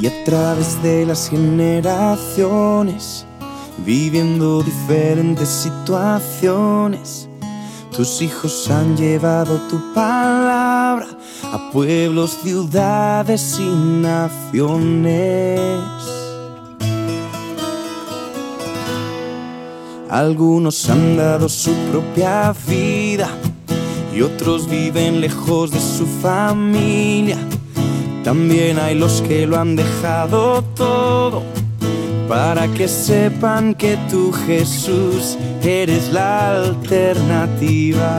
y a través de las generaciones, viviendo diferentes situaciones. Tus hijos han llevado tu palabra a pueblos, ciudades y naciones. Algunos han dado su propia vida y otros viven lejos de su familia también hay los que lo han dejado todo para que sepan que tú Jesús eres la alternativa.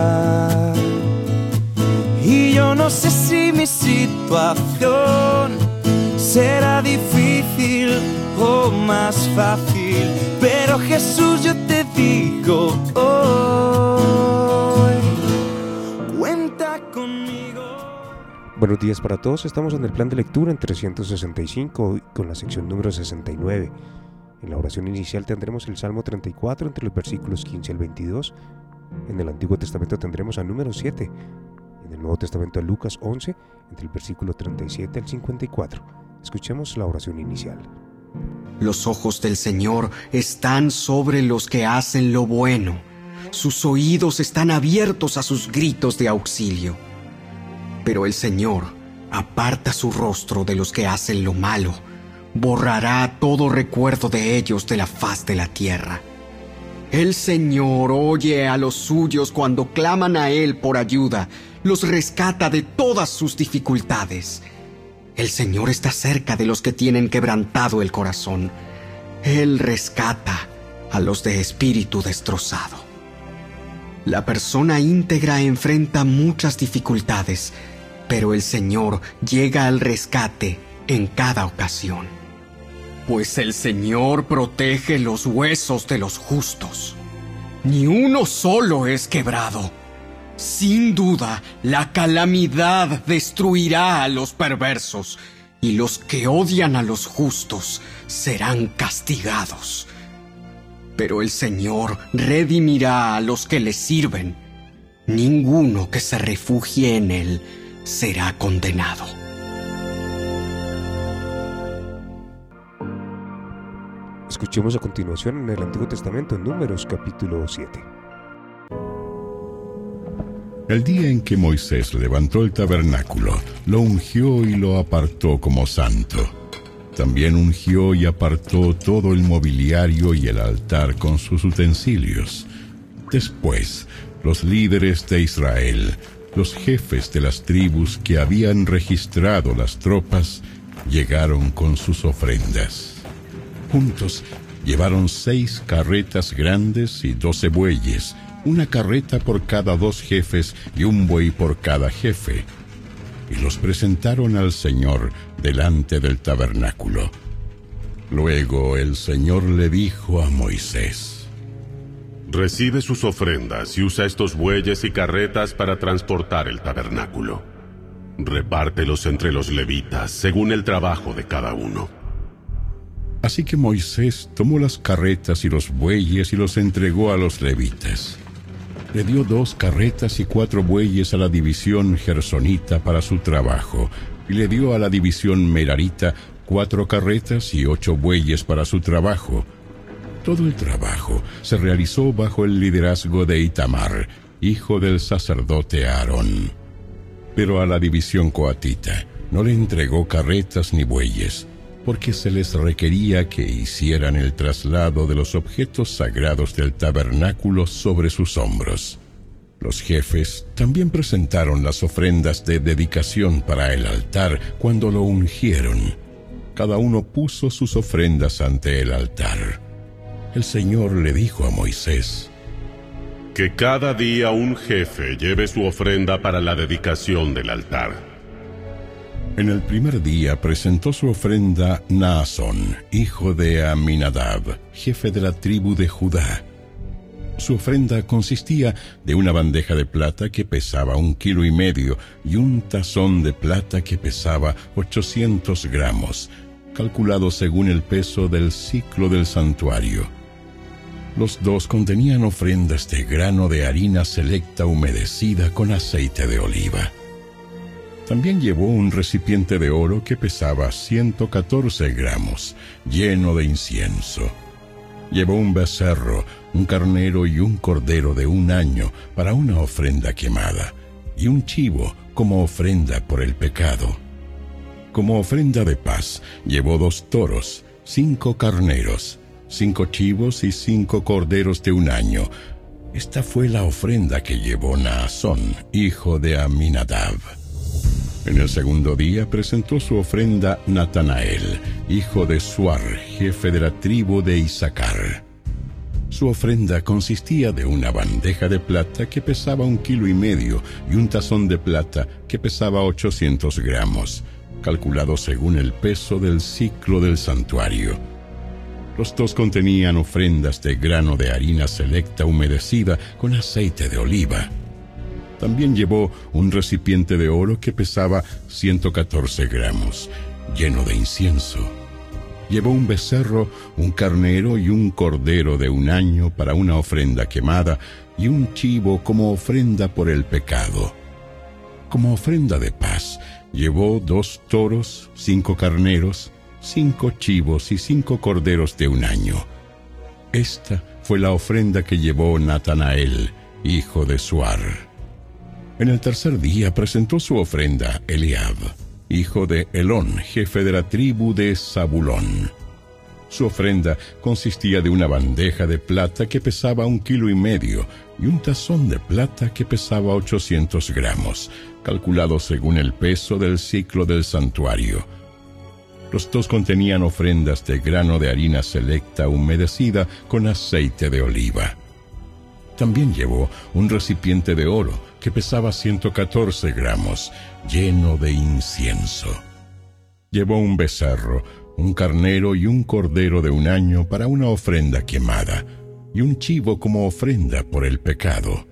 Y yo no sé si mi situación será difícil o más fácil, pero Jesús yo te digo, Buenos días para todos, estamos en el plan de lectura en 365 con la sección número 69. En la oración inicial tendremos el Salmo 34 entre los versículos 15 al 22. En el Antiguo Testamento tendremos al número 7. En el Nuevo Testamento a Lucas 11 entre el versículo 37 al 54. Escuchemos la oración inicial. Los ojos del Señor están sobre los que hacen lo bueno. Sus oídos están abiertos a sus gritos de auxilio. Pero el Señor aparta su rostro de los que hacen lo malo, borrará todo recuerdo de ellos de la faz de la tierra. El Señor oye a los suyos cuando claman a Él por ayuda, los rescata de todas sus dificultades. El Señor está cerca de los que tienen quebrantado el corazón. Él rescata a los de espíritu destrozado. La persona íntegra enfrenta muchas dificultades, pero el Señor llega al rescate en cada ocasión. Pues el Señor protege los huesos de los justos. Ni uno solo es quebrado. Sin duda, la calamidad destruirá a los perversos, y los que odian a los justos serán castigados. Pero el Señor redimirá a los que le sirven. Ninguno que se refugie en él será condenado. Escuchemos a continuación en el Antiguo Testamento en Números capítulo 7. El día en que Moisés levantó el tabernáculo, lo ungió y lo apartó como santo. También ungió y apartó todo el mobiliario y el altar con sus utensilios. Después, los líderes de Israel los jefes de las tribus que habían registrado las tropas llegaron con sus ofrendas. Juntos llevaron seis carretas grandes y doce bueyes, una carreta por cada dos jefes y un buey por cada jefe, y los presentaron al Señor delante del tabernáculo. Luego el Señor le dijo a Moisés, Recibe sus ofrendas y usa estos bueyes y carretas para transportar el tabernáculo. Repártelos entre los levitas según el trabajo de cada uno. Así que Moisés tomó las carretas y los bueyes y los entregó a los levitas. Le dio dos carretas y cuatro bueyes a la división gersonita para su trabajo, y le dio a la división merarita cuatro carretas y ocho bueyes para su trabajo, todo el trabajo se realizó bajo el liderazgo de Itamar, hijo del sacerdote Aarón. Pero a la división coatita no le entregó carretas ni bueyes, porque se les requería que hicieran el traslado de los objetos sagrados del tabernáculo sobre sus hombros. Los jefes también presentaron las ofrendas de dedicación para el altar cuando lo ungieron. Cada uno puso sus ofrendas ante el altar el Señor le dijo a Moisés, Que cada día un jefe lleve su ofrenda para la dedicación del altar. En el primer día presentó su ofrenda Naasón, hijo de Aminadab, jefe de la tribu de Judá. Su ofrenda consistía de una bandeja de plata que pesaba un kilo y medio y un tazón de plata que pesaba 800 gramos, calculado según el peso del ciclo del santuario. Los dos contenían ofrendas de grano de harina selecta humedecida con aceite de oliva. También llevó un recipiente de oro que pesaba 114 gramos, lleno de incienso. Llevó un becerro, un carnero y un cordero de un año para una ofrenda quemada, y un chivo como ofrenda por el pecado. Como ofrenda de paz, llevó dos toros, cinco carneros, cinco chivos y cinco corderos de un año. Esta fue la ofrenda que llevó Naasón, hijo de Aminadab. En el segundo día presentó su ofrenda Natanael, hijo de Suar, jefe de la tribu de Isaacar. Su ofrenda consistía de una bandeja de plata que pesaba un kilo y medio y un tazón de plata que pesaba 800 gramos, calculado según el peso del ciclo del santuario. Los dos contenían ofrendas de grano de harina selecta humedecida con aceite de oliva. También llevó un recipiente de oro que pesaba 114 gramos, lleno de incienso. Llevó un becerro, un carnero y un cordero de un año para una ofrenda quemada y un chivo como ofrenda por el pecado. Como ofrenda de paz, llevó dos toros, cinco carneros, cinco chivos y cinco corderos de un año. Esta fue la ofrenda que llevó Natanael, hijo de Suar. En el tercer día presentó su ofrenda Eliab, hijo de Elón, jefe de la tribu de Zabulón. Su ofrenda consistía de una bandeja de plata que pesaba un kilo y medio y un tazón de plata que pesaba 800 gramos, calculado según el peso del ciclo del santuario. Los dos contenían ofrendas de grano de harina selecta humedecida con aceite de oliva. También llevó un recipiente de oro que pesaba 114 gramos, lleno de incienso. Llevó un becerro, un carnero y un cordero de un año para una ofrenda quemada, y un chivo como ofrenda por el pecado.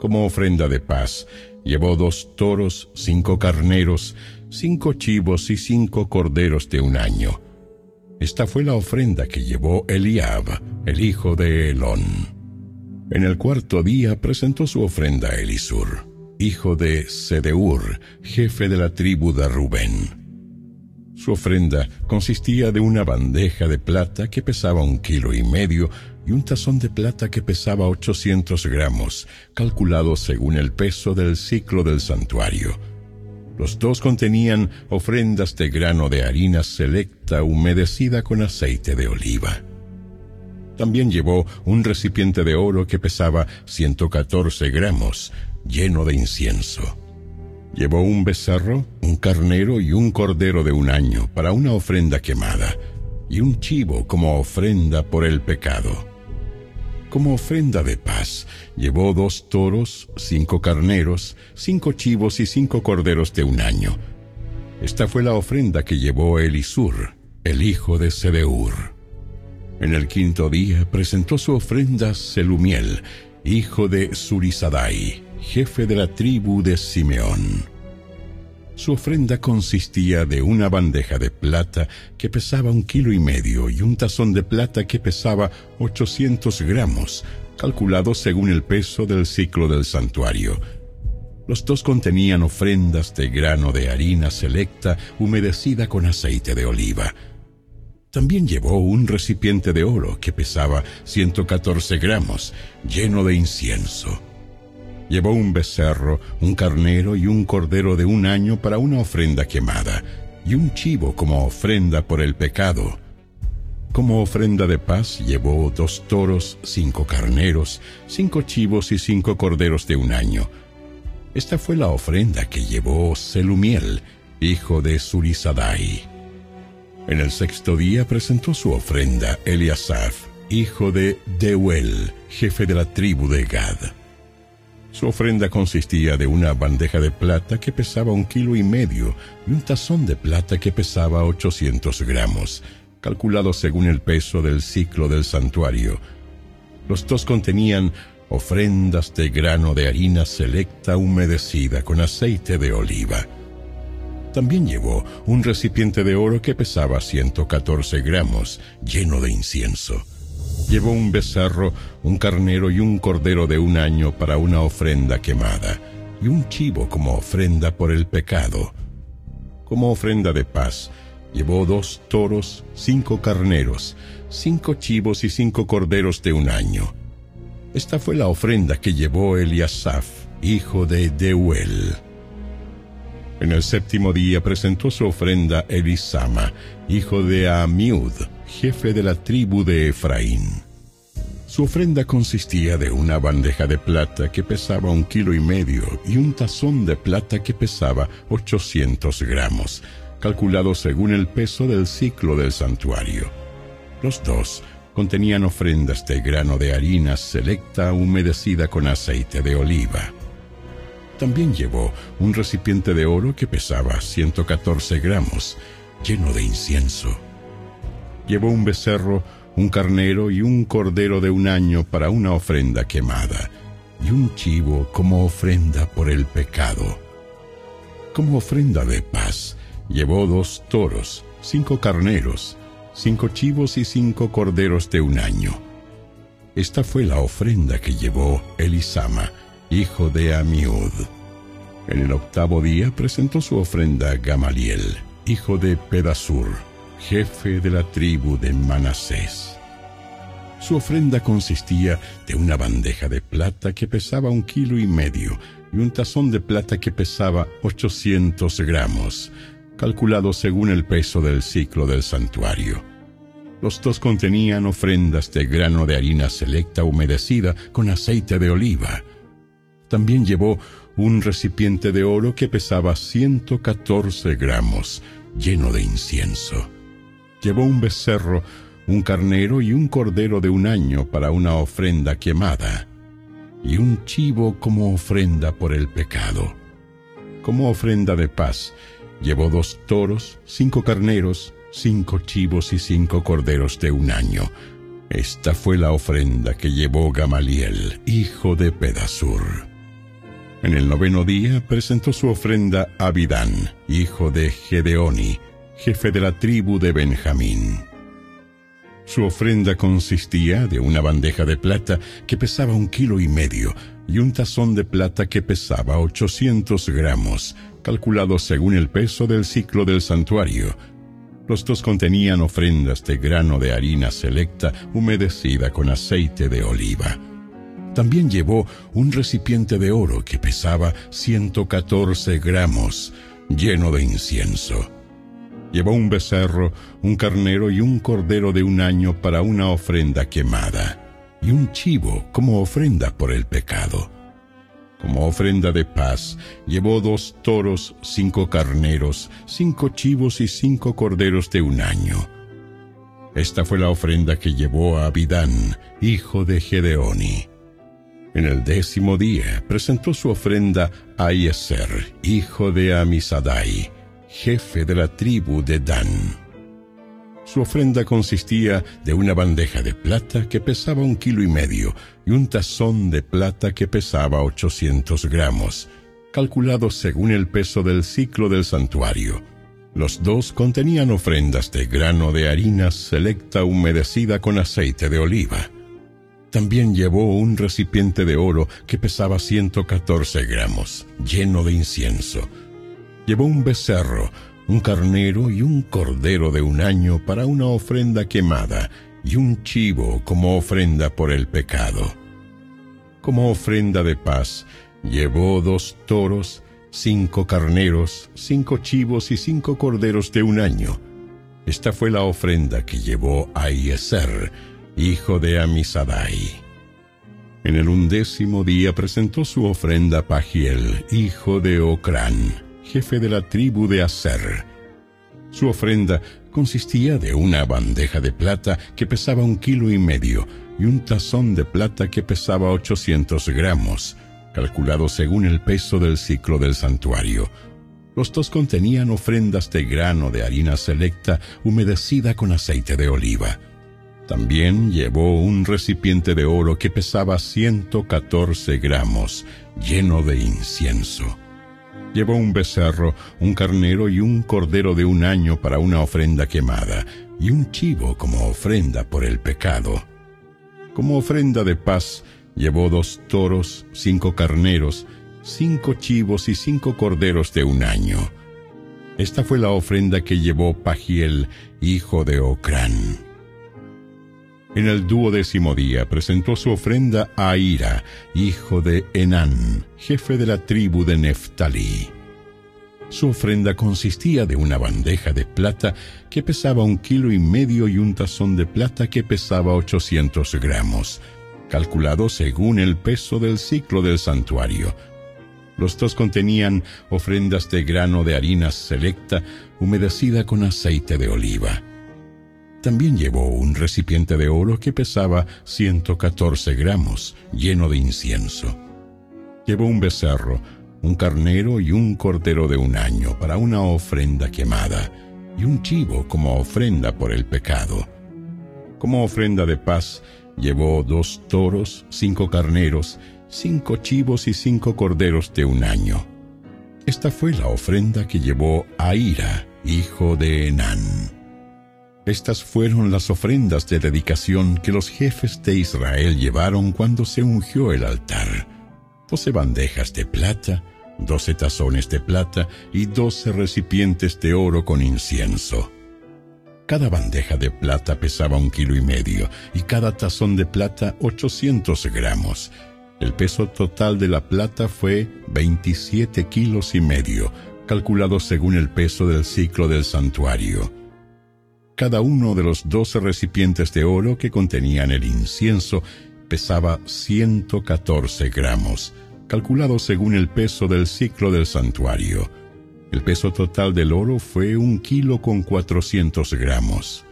Como ofrenda de paz, llevó dos toros, cinco carneros, cinco chivos y cinco corderos de un año. Esta fue la ofrenda que llevó Eliab, el hijo de Elón. En el cuarto día presentó su ofrenda a Elisur, hijo de Sedeur, jefe de la tribu de Rubén. Su ofrenda consistía de una bandeja de plata que pesaba un kilo y medio y un tazón de plata que pesaba 800 gramos, calculado según el peso del ciclo del santuario. Los dos contenían ofrendas de grano de harina selecta humedecida con aceite de oliva. También llevó un recipiente de oro que pesaba 114 gramos, lleno de incienso. Llevó un becerro, un carnero y un cordero de un año para una ofrenda quemada, y un chivo como ofrenda por el pecado. Como ofrenda de paz, llevó dos toros, cinco carneros, cinco chivos y cinco corderos de un año. Esta fue la ofrenda que llevó Elisur, el hijo de Sedeur. En el quinto día presentó su ofrenda Selumiel, hijo de Surisadai, jefe de la tribu de Simeón. Su ofrenda consistía de una bandeja de plata que pesaba un kilo y medio y un tazón de plata que pesaba 800 gramos, calculado según el peso del ciclo del santuario. Los dos contenían ofrendas de grano de harina selecta humedecida con aceite de oliva. También llevó un recipiente de oro que pesaba 114 gramos, lleno de incienso. Llevó un becerro, un carnero y un cordero de un año para una ofrenda quemada, y un chivo como ofrenda por el pecado. Como ofrenda de paz llevó dos toros, cinco carneros, cinco chivos y cinco corderos de un año. Esta fue la ofrenda que llevó Selumiel, hijo de Surisadai. En el sexto día presentó su ofrenda Eliasaf, hijo de Deuel, jefe de la tribu de Gad. Su ofrenda consistía de una bandeja de plata que pesaba un kilo y medio y un tazón de plata que pesaba 800 gramos, calculado según el peso del ciclo del santuario. Los dos contenían ofrendas de grano de harina selecta humedecida con aceite de oliva también llevó un recipiente de oro que pesaba 114 gramos, lleno de incienso. Llevó un becerro, un carnero y un cordero de un año para una ofrenda quemada, y un chivo como ofrenda por el pecado. Como ofrenda de paz, llevó dos toros, cinco carneros, cinco chivos y cinco corderos de un año. Esta fue la ofrenda que llevó Eliasaf, hijo de Deuel. En el séptimo día presentó su ofrenda Elisama, hijo de Amiud, jefe de la tribu de Efraín. Su ofrenda consistía de una bandeja de plata que pesaba un kilo y medio y un tazón de plata que pesaba 800 gramos, calculado según el peso del ciclo del santuario. Los dos contenían ofrendas de grano de harina selecta humedecida con aceite de oliva. También llevó un recipiente de oro que pesaba 114 gramos, lleno de incienso. Llevó un becerro, un carnero y un cordero de un año para una ofrenda quemada, y un chivo como ofrenda por el pecado. Como ofrenda de paz, llevó dos toros, cinco carneros, cinco chivos y cinco corderos de un año. Esta fue la ofrenda que llevó Elisama, hijo de Amiud. En el octavo día presentó su ofrenda Gamaliel, hijo de Pedasur, jefe de la tribu de Manasés. Su ofrenda consistía de una bandeja de plata que pesaba un kilo y medio y un tazón de plata que pesaba 800 gramos, calculado según el peso del ciclo del santuario. Los dos contenían ofrendas de grano de harina selecta humedecida con aceite de oliva. También llevó un recipiente de oro que pesaba 114 gramos, lleno de incienso. Llevó un becerro, un carnero y un cordero de un año para una ofrenda quemada, y un chivo como ofrenda por el pecado. Como ofrenda de paz, llevó dos toros, cinco carneros, cinco chivos y cinco corderos de un año. Esta fue la ofrenda que llevó Gamaliel, hijo de Pedasur. En el noveno día presentó su ofrenda Abidán, hijo de Gedeoni, jefe de la tribu de Benjamín. Su ofrenda consistía de una bandeja de plata que pesaba un kilo y medio y un tazón de plata que pesaba 800 gramos, calculado según el peso del ciclo del santuario. Los dos contenían ofrendas de grano de harina selecta humedecida con aceite de oliva. También llevó un recipiente de oro que pesaba 114 gramos, lleno de incienso. Llevó un becerro, un carnero y un cordero de un año para una ofrenda quemada, y un chivo como ofrenda por el pecado. Como ofrenda de paz, llevó dos toros, cinco carneros, cinco chivos y cinco corderos de un año. Esta fue la ofrenda que llevó a Abidán, hijo de Gedeoni. En el décimo día presentó su ofrenda a Ieser, hijo de Amisadai, jefe de la tribu de Dan. Su ofrenda consistía de una bandeja de plata que pesaba un kilo y medio y un tazón de plata que pesaba 800 gramos, calculado según el peso del ciclo del santuario. Los dos contenían ofrendas de grano de harina selecta humedecida con aceite de oliva. También llevó un recipiente de oro que pesaba 114 gramos, lleno de incienso, llevó un becerro, un carnero y un cordero de un año para una ofrenda quemada y un chivo como ofrenda por el pecado. Como ofrenda de paz, llevó dos toros, cinco carneros, cinco chivos y cinco corderos de un año. Esta fue la ofrenda que llevó a Ieser, hijo de Amisadai. En el undécimo día presentó su ofrenda Pagiel, hijo de Ocrán jefe de la tribu de Aser. Su ofrenda consistía de una bandeja de plata que pesaba un kilo y medio y un tazón de plata que pesaba 800 gramos, calculado según el peso del ciclo del santuario. Los dos contenían ofrendas de grano de harina selecta humedecida con aceite de oliva. También llevó un recipiente de oro que pesaba 114 gramos, lleno de incienso. Llevó un becerro, un carnero y un cordero de un año para una ofrenda quemada, y un chivo como ofrenda por el pecado. Como ofrenda de paz, llevó dos toros, cinco carneros, cinco chivos y cinco corderos de un año. Esta fue la ofrenda que llevó Pagiel, hijo de Ocrán. En el duodécimo día presentó su ofrenda a Ira, hijo de Enán, jefe de la tribu de Neftalí. Su ofrenda consistía de una bandeja de plata que pesaba un kilo y medio y un tazón de plata que pesaba 800 gramos, calculado según el peso del ciclo del santuario. Los dos contenían ofrendas de grano de harina selecta humedecida con aceite de oliva. También llevó un recipiente de oro que pesaba 114 gramos, lleno de incienso. Llevó un becerro, un carnero y un cordero de un año para una ofrenda quemada, y un chivo como ofrenda por el pecado. Como ofrenda de paz, llevó dos toros, cinco carneros, cinco chivos y cinco corderos de un año. Esta fue la ofrenda que llevó Aira, hijo de Enán. Estas fueron las ofrendas de dedicación que los jefes de Israel llevaron cuando se ungió el altar doce bandejas de plata, doce tazones de plata y doce recipientes de oro con incienso. Cada bandeja de plata pesaba un kilo y medio y cada tazón de plata 800 gramos. El peso total de la plata fue 27 kilos y medio, calculado según el peso del ciclo del santuario. Cada uno de los doce recipientes de oro que contenían el incienso pesaba 114 gramos, calculado según el peso del ciclo del santuario. El peso total del oro fue un kilo con 400 gramos.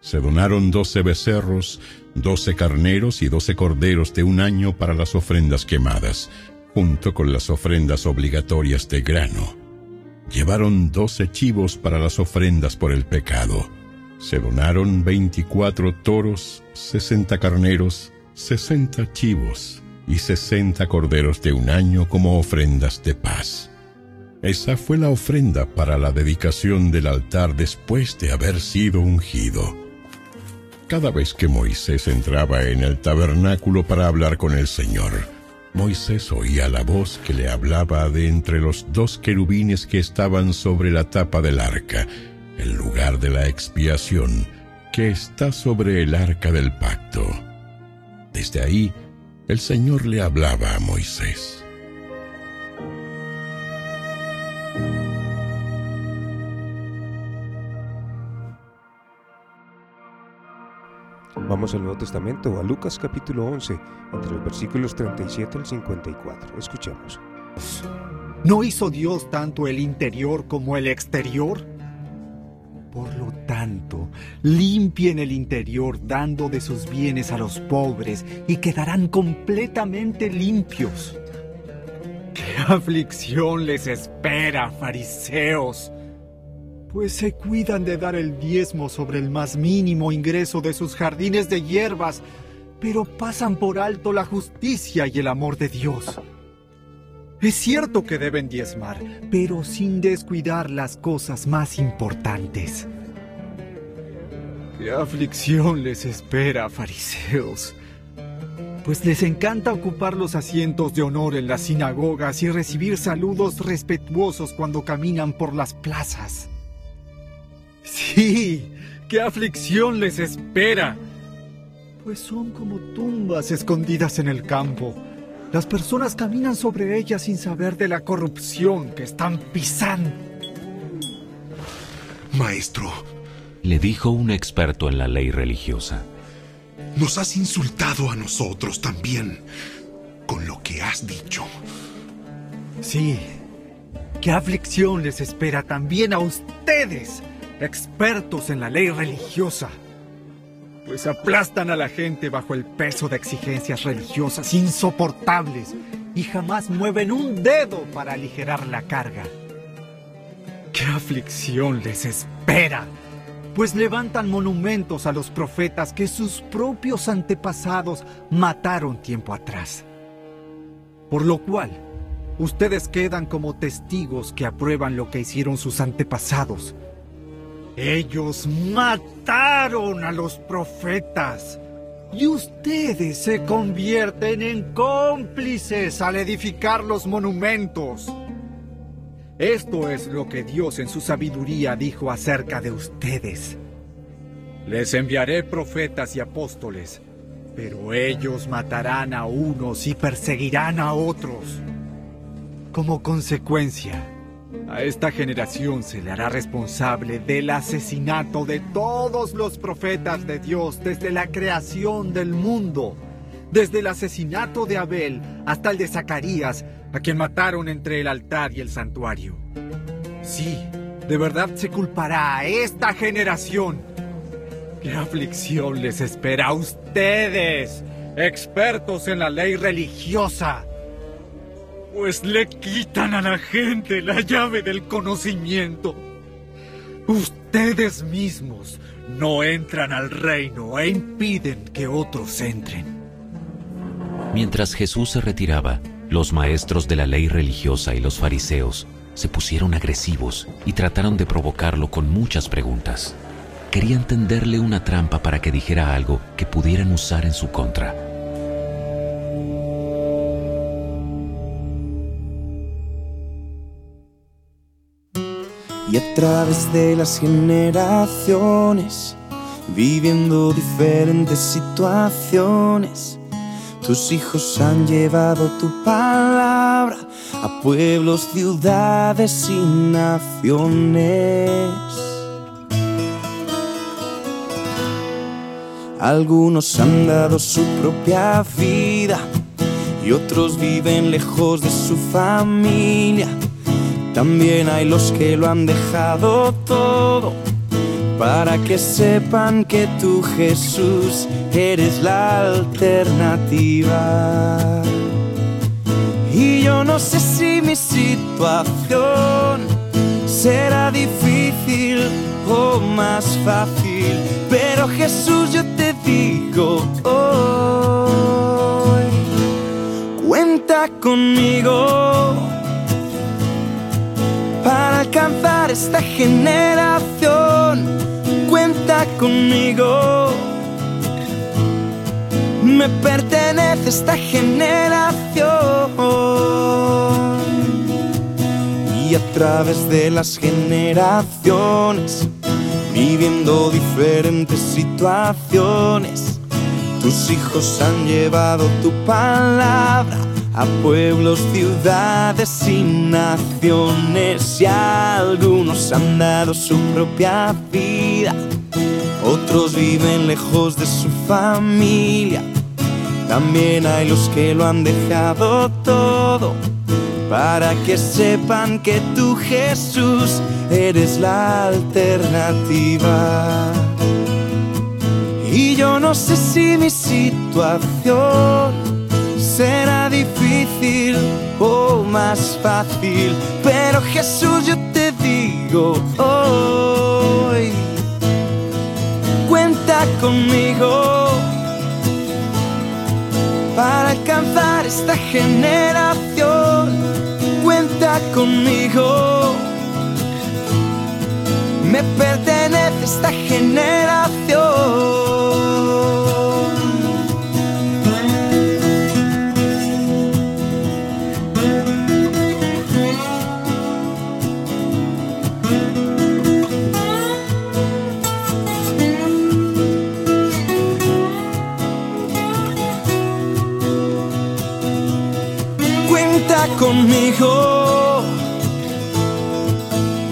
Se donaron doce becerros, doce carneros y doce corderos de un año para las ofrendas quemadas, junto con las ofrendas obligatorias de grano. Llevaron doce chivos para las ofrendas por el pecado. Se donaron veinticuatro toros, sesenta carneros, sesenta chivos y sesenta corderos de un año como ofrendas de paz. Esa fue la ofrenda para la dedicación del altar después de haber sido ungido. Cada vez que Moisés entraba en el tabernáculo para hablar con el Señor, Moisés oía la voz que le hablaba de entre los dos querubines que estaban sobre la tapa del arca, el lugar de la expiación, que está sobre el arca del pacto. Desde ahí, el Señor le hablaba a Moisés. Vamos al Nuevo Testamento, a Lucas capítulo 11, entre los versículos 37 al 54. Escuchemos. ¿No hizo Dios tanto el interior como el exterior? Por lo tanto, limpien el interior dando de sus bienes a los pobres y quedarán completamente limpios. ¡Qué aflicción les espera, fariseos! Pues se cuidan de dar el diezmo sobre el más mínimo ingreso de sus jardines de hierbas, pero pasan por alto la justicia y el amor de Dios. Es cierto que deben diezmar, pero sin descuidar las cosas más importantes. ¿Qué aflicción les espera, fariseos? Pues les encanta ocupar los asientos de honor en las sinagogas y recibir saludos respetuosos cuando caminan por las plazas. Sí, qué aflicción les espera. Pues son como tumbas escondidas en el campo las personas caminan sobre ellas sin saber de la corrupción que están pisando. Maestro, le dijo un experto en la ley religiosa, nos has insultado a nosotros también con lo que has dicho. Sí, qué aflicción les espera también a ustedes, expertos en la ley religiosa pues aplastan a la gente bajo el peso de exigencias religiosas insoportables y jamás mueven un dedo para aligerar la carga. ¡Qué aflicción les espera! Pues levantan monumentos a los profetas que sus propios antepasados mataron tiempo atrás. Por lo cual, ustedes quedan como testigos que aprueban lo que hicieron sus antepasados ellos mataron a los profetas. Y ustedes se convierten en cómplices al edificar los monumentos. Esto es lo que Dios en su sabiduría dijo acerca de ustedes. Les enviaré profetas y apóstoles, pero ellos matarán a unos y perseguirán a otros. Como consecuencia, a esta generación se le hará responsable del asesinato de todos los profetas de Dios desde la creación del mundo, desde el asesinato de Abel hasta el de Zacarías, a quien mataron entre el altar y el santuario. Sí, de verdad se culpará a esta generación. ¿Qué aflicción les espera a ustedes, expertos en la ley religiosa? Pues le quitan a la gente la llave del conocimiento. Ustedes mismos no entran al reino e impiden que otros entren. Mientras Jesús se retiraba, los maestros de la ley religiosa y los fariseos se pusieron agresivos y trataron de provocarlo con muchas preguntas. Querían tenderle una trampa para que dijera algo que pudieran usar en su contra. Y a través de las generaciones, viviendo diferentes situaciones. Tus hijos han llevado tu palabra a pueblos, ciudades y naciones. Algunos han dado su propia vida y otros viven lejos de su familia también hay los que lo han dejado todo para que sepan que tú Jesús eres la alternativa. Y yo no sé si mi situación será difícil o más fácil, pero Jesús yo te digo hoy, cuenta conmigo esta generación. Cuenta conmigo. Me pertenece esta generación. Y a través de las generaciones, viviendo diferentes situaciones, tus hijos han llevado tu palabra a pueblos, ciudades y naciones. Y algunos han dado su propia vida, otros viven lejos de su familia. También hay los que lo han dejado todo para que sepan que tú Jesús eres la alternativa. Y yo no sé si mi situación será difícil o más fácil, pero Jesús yo te digo hoy, cuenta conmigo para alcanzar esta generación, cuenta conmigo. Me pertenece esta generación.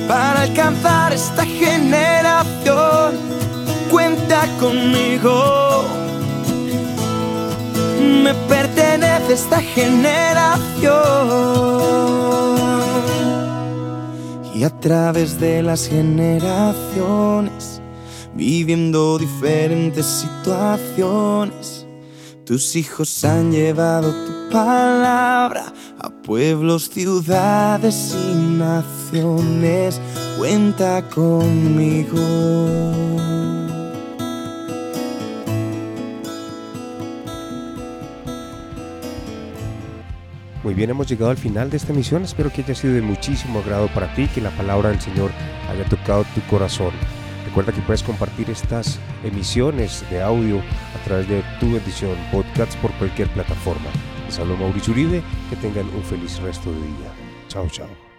Para alcanzar esta generación. Cuenta conmigo. Me pertenece esta generación. Y a través de las generaciones, viviendo diferentes situaciones, tus hijos han llevado tu palabra a pueblos, ciudades y naciones, cuenta conmigo. Muy bien, hemos llegado al final de esta misión. Espero que haya sido de muchísimo agrado para ti, que la palabra del Señor haya tocado tu corazón. Recuerda que puedes compartir estas emisiones de audio a través de tu bendición podcast por cualquier plataforma. Les hablo Mauricio Uribe, que tengan un feliz resto de día. Chao, chao.